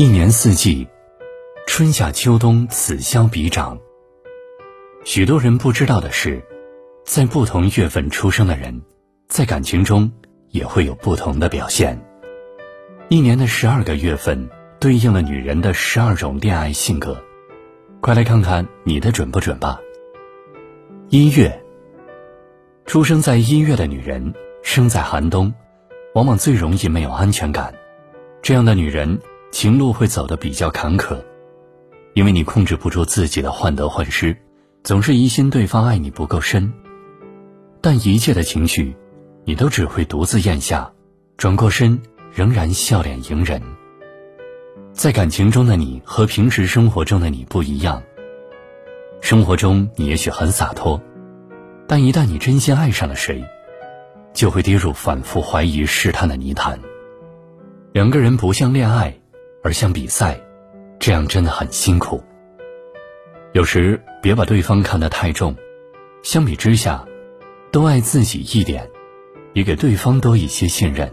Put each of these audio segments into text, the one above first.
一年四季，春夏秋冬，此消彼长。许多人不知道的是，在不同月份出生的人，在感情中也会有不同的表现。一年的十二个月份，对应了女人的十二种恋爱性格。快来看看你的准不准吧。一月，出生在一月的女人，生在寒冬，往往最容易没有安全感。这样的女人。情路会走得比较坎坷，因为你控制不住自己的患得患失，总是疑心对方爱你不够深。但一切的情绪，你都只会独自咽下，转过身仍然笑脸迎人。在感情中的你和平时生活中的你不一样。生活中你也许很洒脱，但一旦你真心爱上了谁，就会跌入反复怀疑、试探的泥潭。两个人不像恋爱。而像比赛，这样真的很辛苦。有时别把对方看得太重，相比之下，多爱自己一点，也给对方多一些信任，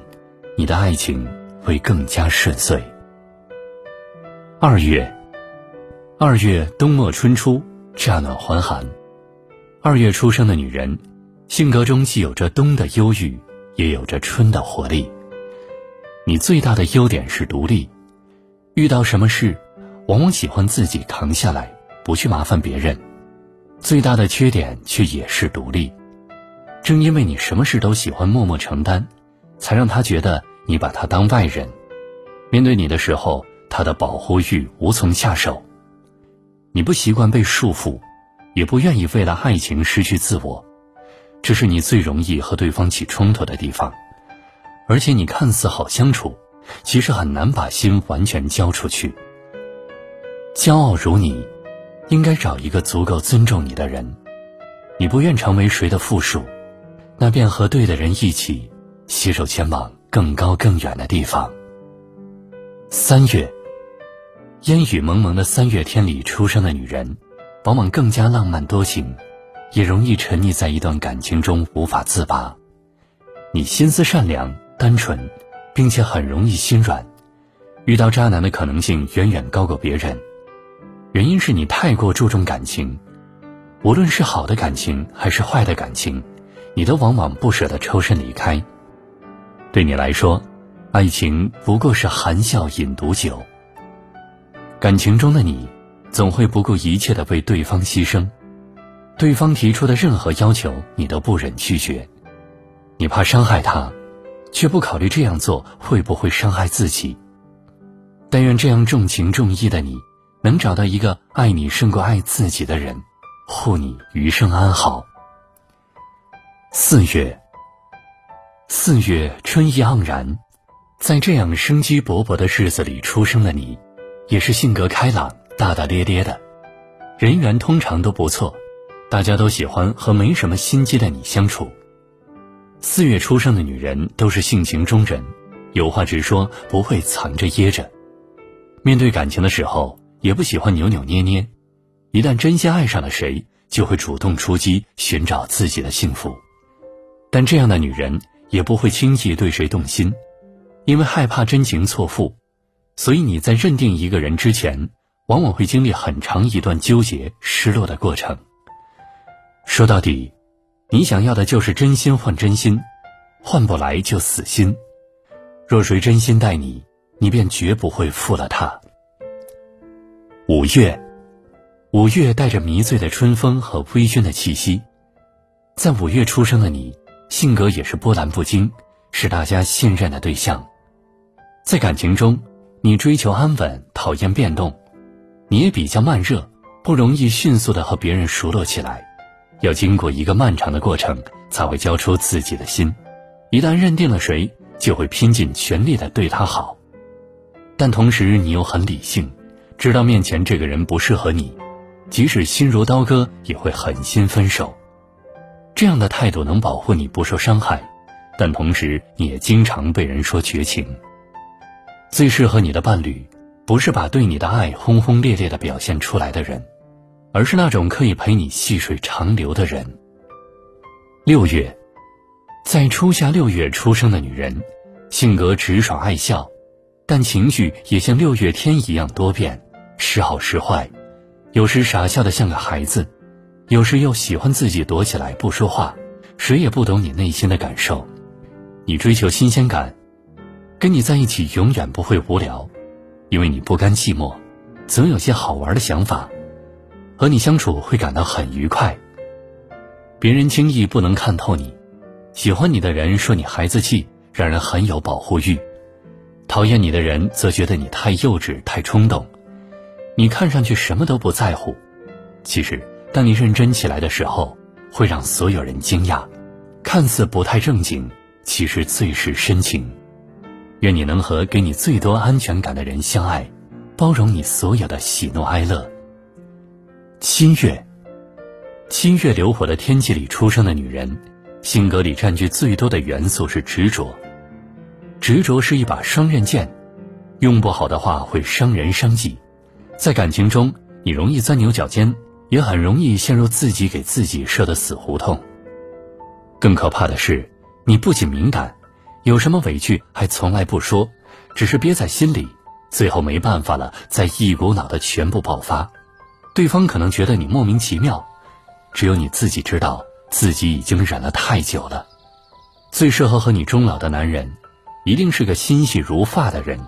你的爱情会更加顺遂。二月，二月冬末春初，乍暖还寒。二月出生的女人，性格中既有着冬的忧郁，也有着春的活力。你最大的优点是独立。遇到什么事，往往喜欢自己扛下来，不去麻烦别人。最大的缺点却也是独立。正因为你什么事都喜欢默默承担，才让他觉得你把他当外人。面对你的时候，他的保护欲无从下手。你不习惯被束缚，也不愿意为了爱情失去自我，这是你最容易和对方起冲突的地方。而且你看似好相处。其实很难把心完全交出去。骄傲如你，应该找一个足够尊重你的人。你不愿成为谁的附属，那便和对的人一起，携手前往更高更远的地方。三月，烟雨蒙蒙的三月天里出生的女人，往往更加浪漫多情，也容易沉溺在一段感情中无法自拔。你心思善良、单纯。并且很容易心软，遇到渣男的可能性远远高过别人。原因是你太过注重感情，无论是好的感情还是坏的感情，你都往往不舍得抽身离开。对你来说，爱情不过是含笑饮毒酒。感情中的你，总会不顾一切的为对方牺牲，对方提出的任何要求，你都不忍拒绝，你怕伤害他。却不考虑这样做会不会伤害自己。但愿这样重情重义的你，能找到一个爱你胜过爱自己的人，护你余生安好。四月，四月春意盎然，在这样生机勃勃的日子里出生的你，也是性格开朗、大大咧咧的，人缘通常都不错，大家都喜欢和没什么心机的你相处。四月出生的女人都是性情中人，有话直说，不会藏着掖着。面对感情的时候，也不喜欢扭扭捏捏。一旦真心爱上了谁，就会主动出击，寻找自己的幸福。但这样的女人也不会轻易对谁动心，因为害怕真情错付。所以你在认定一个人之前，往往会经历很长一段纠结、失落的过程。说到底。你想要的就是真心换真心，换不来就死心。若谁真心待你，你便绝不会负了他。五月，五月带着迷醉的春风和微醺的气息，在五月出生的你，性格也是波澜不惊，是大家信任的对象。在感情中，你追求安稳，讨厌变动，你也比较慢热，不容易迅速的和别人熟络起来。要经过一个漫长的过程，才会交出自己的心。一旦认定了谁，就会拼尽全力的对他好。但同时，你又很理性，知道面前这个人不适合你，即使心如刀割，也会狠心分手。这样的态度能保护你不受伤害，但同时你也经常被人说绝情。最适合你的伴侣，不是把对你的爱轰轰烈烈的表现出来的人。而是那种可以陪你细水长流的人。六月，在初夏六月出生的女人，性格直爽爱笑，但情绪也像六月天一样多变，时好时坏，有时傻笑的像个孩子，有时又喜欢自己躲起来不说话，谁也不懂你内心的感受。你追求新鲜感，跟你在一起永远不会无聊，因为你不甘寂寞，总有些好玩的想法，和你相处会感到很愉快。别人轻易不能看透你，喜欢你的人说你孩子气，让人很有保护欲；讨厌你的人则觉得你太幼稚、太冲动。你看上去什么都不在乎，其实当你认真起来的时候，会让所有人惊讶。看似不太正经，其实最是深情。愿你能和给你最多安全感的人相爱，包容你所有的喜怒哀乐。七月。七月流火的天气里出生的女人，性格里占据最多的元素是执着。执着是一把双刃剑，用不好的话会伤人伤己。在感情中，你容易钻牛角尖，也很容易陷入自己给自己设的死胡同。更可怕的是，你不仅敏感，有什么委屈还从来不说，只是憋在心里，最后没办法了，再一股脑的全部爆发。对方可能觉得你莫名其妙。只有你自己知道，自己已经忍了太久了。最适合和你终老的男人，一定是个心细如发的人，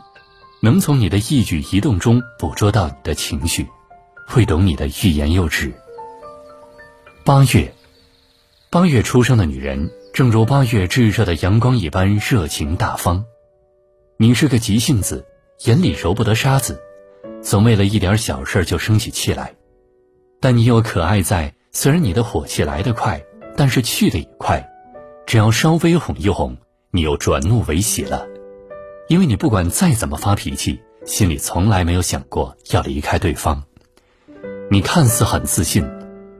能从你的一举一动中捕捉到你的情绪，会懂你的欲言又止。八月，八月出生的女人，正如八月炙热的阳光一般热情大方。你是个急性子，眼里揉不得沙子，总为了一点小事就生起气来。但你有可爱在。虽然你的火气来得快，但是去的也快。只要稍微哄一哄，你又转怒为喜了。因为你不管再怎么发脾气，心里从来没有想过要离开对方。你看似很自信，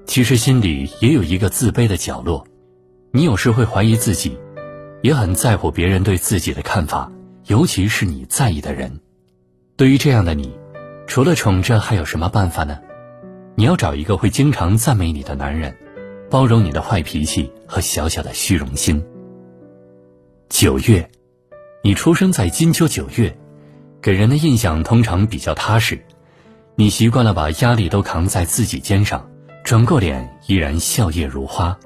其实心里也有一个自卑的角落。你有时会怀疑自己，也很在乎别人对自己的看法，尤其是你在意的人。对于这样的你，除了宠着，还有什么办法呢？你要找一个会经常赞美你的男人，包容你的坏脾气和小小的虚荣心。九月，你出生在金秋九月，给人的印象通常比较踏实。你习惯了把压力都扛在自己肩上，转过脸依然笑靥如花。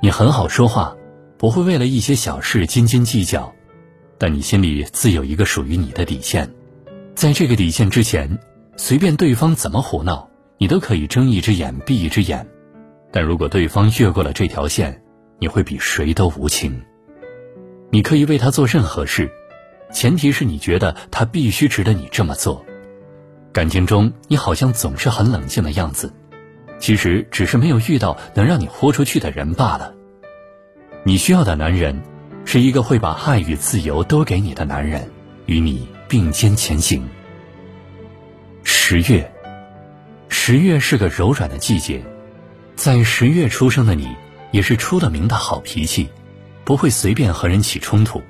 你很好说话，不会为了一些小事斤斤计较，但你心里自有一个属于你的底线，在这个底线之前，随便对方怎么胡闹。你都可以睁一只眼闭一只眼，但如果对方越过了这条线，你会比谁都无情。你可以为他做任何事，前提是你觉得他必须值得你这么做。感情中，你好像总是很冷静的样子，其实只是没有遇到能让你豁出去的人罢了。你需要的男人，是一个会把爱与自由都给你的男人，与你并肩前行。十月。十月是个柔软的季节，在十月出生的你，也是出了名的好脾气，不会随便和人起冲突。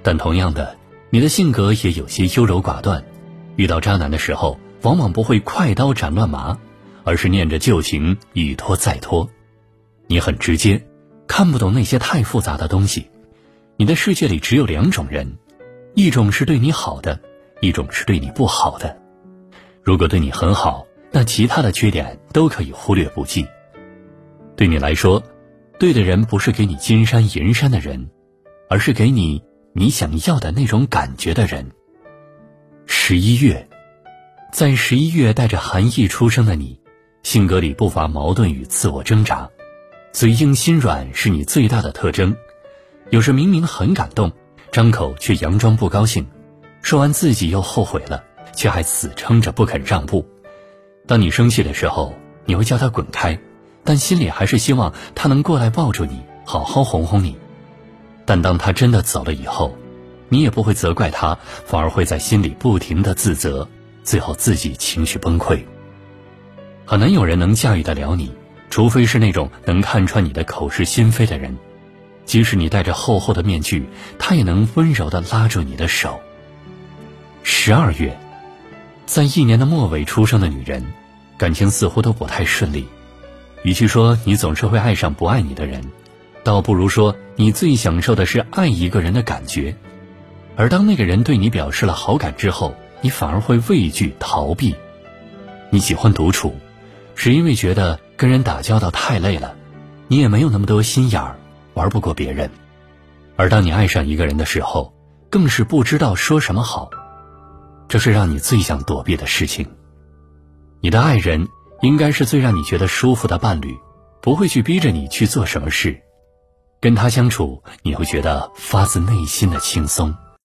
但同样的，你的性格也有些优柔寡断，遇到渣男的时候，往往不会快刀斩乱麻，而是念着旧情，一拖再拖。你很直接，看不懂那些太复杂的东西。你的世界里只有两种人，一种是对你好的，一种是对你不好的。如果对你很好，那其他的缺点都可以忽略不计。对你来说，对的人不是给你金山银山的人，而是给你你想要的那种感觉的人。十一月，在十一月带着寒意出生的你，性格里不乏矛盾与自我挣扎，嘴硬心软是你最大的特征。有时明明很感动，张口却佯装不高兴，说完自己又后悔了，却还死撑着不肯让步。当你生气的时候，你会叫他滚开，但心里还是希望他能过来抱住你，好好哄哄你。但当他真的走了以后，你也不会责怪他，反而会在心里不停的自责，最后自己情绪崩溃。很难有人能驾驭得了你，除非是那种能看穿你的口是心非的人。即使你戴着厚厚的面具，他也能温柔的拉住你的手。十二月。在一年的末尾出生的女人，感情似乎都不太顺利。与其说你总是会爱上不爱你的人，倒不如说你最享受的是爱一个人的感觉。而当那个人对你表示了好感之后，你反而会畏惧逃避。你喜欢独处，是因为觉得跟人打交道太累了，你也没有那么多心眼儿，玩不过别人。而当你爱上一个人的时候，更是不知道说什么好，这是让你最想躲避的事情。你的爱人应该是最让你觉得舒服的伴侣，不会去逼着你去做什么事，跟他相处你会觉得发自内心的轻松。